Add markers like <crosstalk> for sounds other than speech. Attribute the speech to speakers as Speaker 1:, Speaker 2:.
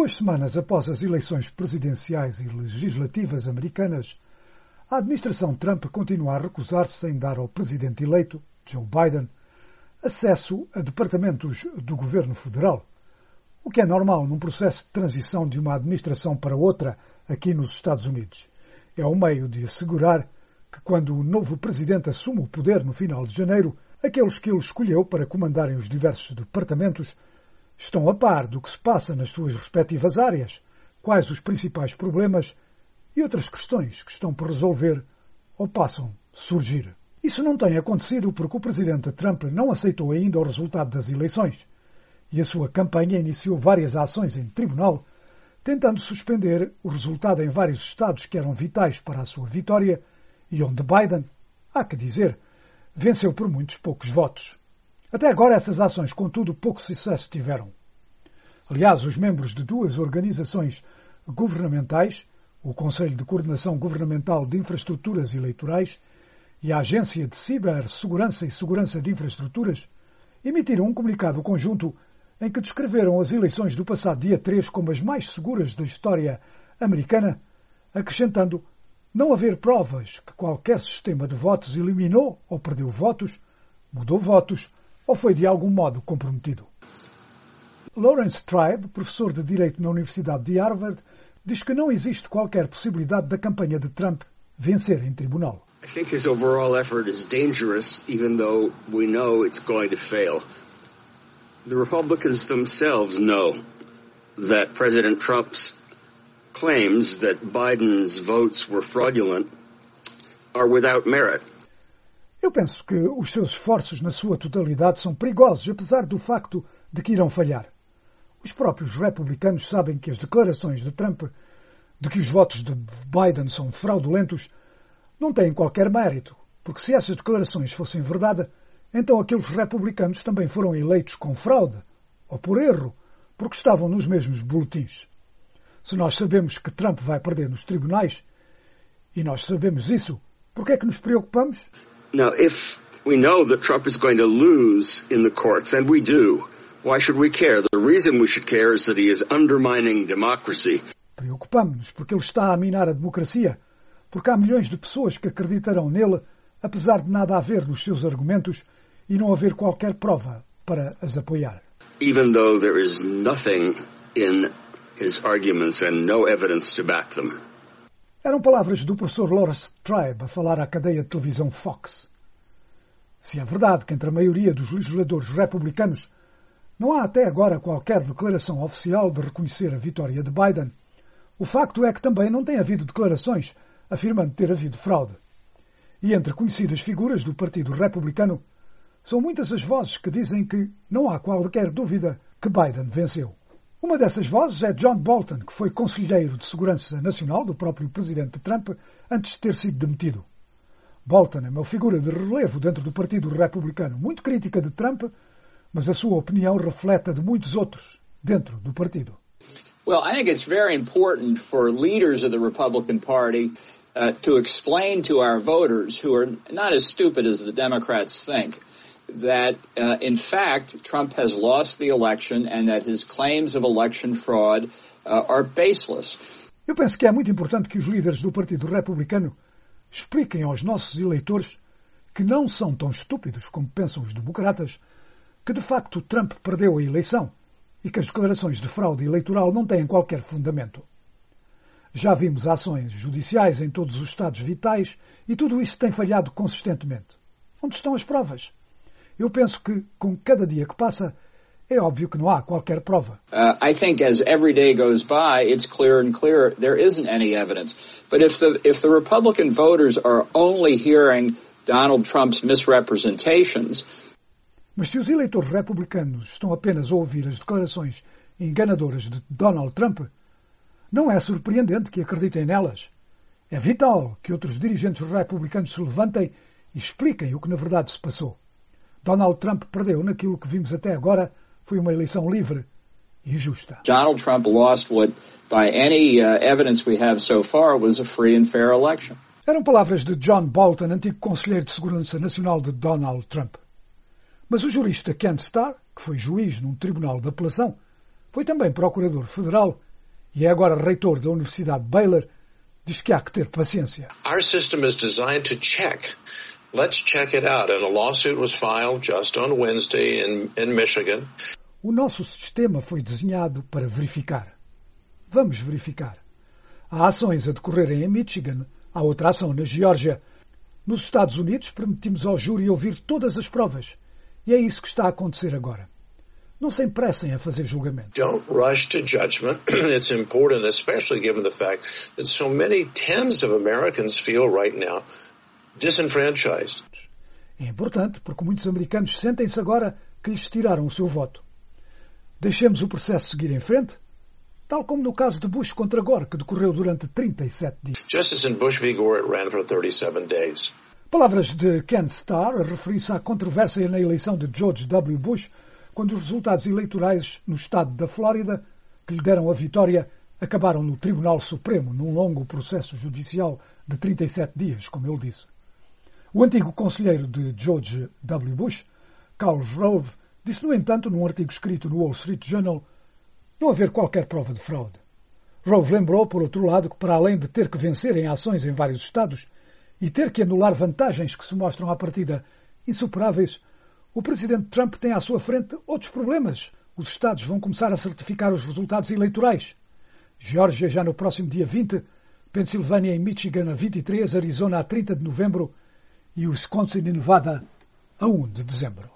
Speaker 1: Duas semanas após as eleições presidenciais e legislativas americanas, a administração Trump continua a recusar-se em dar ao presidente eleito, Joe Biden, acesso a departamentos do governo federal, o que é normal num processo de transição de uma administração para outra aqui nos Estados Unidos. É um meio de assegurar que, quando o novo presidente assume o poder no final de janeiro, aqueles que ele escolheu para comandarem os diversos departamentos estão a par do que se passa nas suas respectivas áreas, quais os principais problemas e outras questões que estão por resolver ou passam a surgir. Isso não tem acontecido porque o presidente Trump não aceitou ainda o resultado das eleições e a sua campanha iniciou várias ações em tribunal, tentando suspender o resultado em vários estados que eram vitais para a sua vitória e onde Biden, há que dizer, venceu por muitos poucos votos. Até agora essas ações, contudo, pouco sucesso tiveram. Aliás, os membros de duas organizações governamentais, o Conselho de Coordenação Governamental de Infraestruturas Eleitorais e a Agência de Cibersegurança e Segurança de Infraestruturas, emitiram um comunicado conjunto em que descreveram as eleições do passado dia 3 como as mais seguras da história americana, acrescentando não haver provas que qualquer sistema de votos eliminou ou perdeu votos, mudou votos ou foi de algum modo comprometido. Lawrence Tribe, professor de Direito na Universidade de Harvard, diz que não existe qualquer possibilidade da campanha de Trump vencer em tribunal.
Speaker 2: I think his overall effort is dangerous, even though we know it's going to fail. The Republicans themselves know that President Trump's claims that Biden's votes were fraudulent are without merit.
Speaker 1: Eu penso que os seus esforços na sua totalidade são perigosos, apesar do facto de que irão falhar. Os próprios republicanos sabem que as declarações de Trump de que os votos de Biden são fraudulentos não têm qualquer mérito, porque se essas declarações fossem verdade, então aqueles republicanos também foram eleitos com fraude, ou por erro, porque estavam nos mesmos boletins. Se nós sabemos que Trump vai perder nos tribunais, e nós sabemos isso, por que é que nos preocupamos?
Speaker 2: Now, if we know that Trump is going to lose in the courts, and we do, why should we care? The reason we should care is that he is undermining democracy.
Speaker 1: Preocupamos-nos porque ele está a minar a democracia, porque há milhões de pessoas que acreditarão nele, apesar de nada haver nos seus argumentos e não haver qualquer prova para as apoiar.
Speaker 2: Even though there is nothing in his arguments and no evidence to back them.
Speaker 1: Eram palavras do professor Lawrence Tribe a falar à cadeia de televisão Fox. Se é verdade que entre a maioria dos legisladores republicanos não há até agora qualquer declaração oficial de reconhecer a vitória de Biden, o facto é que também não tem havido declarações afirmando ter havido fraude. E entre conhecidas figuras do Partido Republicano, são muitas as vozes que dizem que não há qualquer dúvida que Biden venceu. Uma dessas vozes é John Bolton, que foi conselheiro de Segurança Nacional do próprio presidente Trump antes de ter sido demitido. Bolton é uma figura de relevo dentro do Partido Republicano, muito crítica de Trump, mas a sua opinião reflete a de muitos outros dentro do partido.
Speaker 3: Well, I think it's very important for leaders of the Republican Party uh, to explain to our voters, who are not as stupid as the Democrats think, that uh, in fact Trump has lost the election and that his claims of election fraud uh, are baseless.
Speaker 1: Eu penso que é muito importante que os líderes do Partido Republicano expliquem aos nossos eleitores que não são tão estúpidos como pensam os democratas, que de facto Trump perdeu a eleição e que as declarações de fraude eleitoral não têm qualquer fundamento. Já vimos ações judiciais em todos os estados vitais e tudo isso tem falhado consistentemente. Onde estão as provas? Eu penso que, com cada dia que passa, é óbvio que não há qualquer prova.
Speaker 3: Uh, I think as every day goes by, it's clearer and clearer there isn't any evidence. But if the if the Republican voters are only hearing Donald Trump's misrepresentations,
Speaker 1: Mas se os eleitores republicanos estão apenas a ouvir as declarações enganadoras de Donald Trump, não é surpreendente que acreditem nelas. É vital que outros dirigentes republicanos se levantem e expliquem o que na verdade se passou. Donald Trump perdeu naquilo que vimos até agora foi uma eleição livre e justa.
Speaker 3: Donald Trump lost what, by any uh, evidence we have so far, was a free and fair election.
Speaker 1: Eram palavras de John Bolton, antigo conselheiro de segurança nacional de Donald Trump. Mas o jurista Kent Starr, que foi juiz num tribunal de apelação, foi também procurador federal e é agora reitor da Universidade Baylor, diz que há que ter paciência.
Speaker 4: Our system is designed to check. Let's check it out. And a lawsuit was filed just on Wednesday in, in Michigan.
Speaker 1: O nosso sistema foi desenhado para verificar. Vamos verificar. Há ações a decorrerem em Michigan, há outra ação na Geórgia. Nos Estados Unidos permitimos ao júri ouvir todas as provas. E é isso que está a acontecer agora. Não se impressem a fazer julgamento.
Speaker 4: Don't rush to judgment. <clears throat> It's important, especially given the fact that so many tens of Americans feel right now disenfranchised.
Speaker 1: É importante porque muitos americanos sentem-se agora que lhes tiraram o seu voto. Deixemos o processo seguir em frente, tal como no caso de Bush contra Gore, que decorreu durante 37 dias.
Speaker 4: Just as in Bush v. Gore, it ran for 37 days.
Speaker 1: Palavras de Ken Starr a referir-se à controvérsia na eleição de George W. Bush, quando os resultados eleitorais no estado da Flórida, que lhe deram a vitória, acabaram no Tribunal Supremo, num longo processo judicial de 37 dias, como ele disse. O antigo conselheiro de George W. Bush, Carl Rove, disse, no entanto, num artigo escrito no Wall Street Journal, não haver qualquer prova de fraude. Rove lembrou, por outro lado, que para além de ter que vencer em ações em vários estados e ter que anular vantagens que se mostram à partida insuperáveis, o presidente Trump tem à sua frente outros problemas. Os estados vão começar a certificar os resultados eleitorais. Geórgia já no próximo dia 20, Pensilvânia e Michigan a 23, Arizona a 30 de novembro e Wisconsin e Nevada a 1 de dezembro.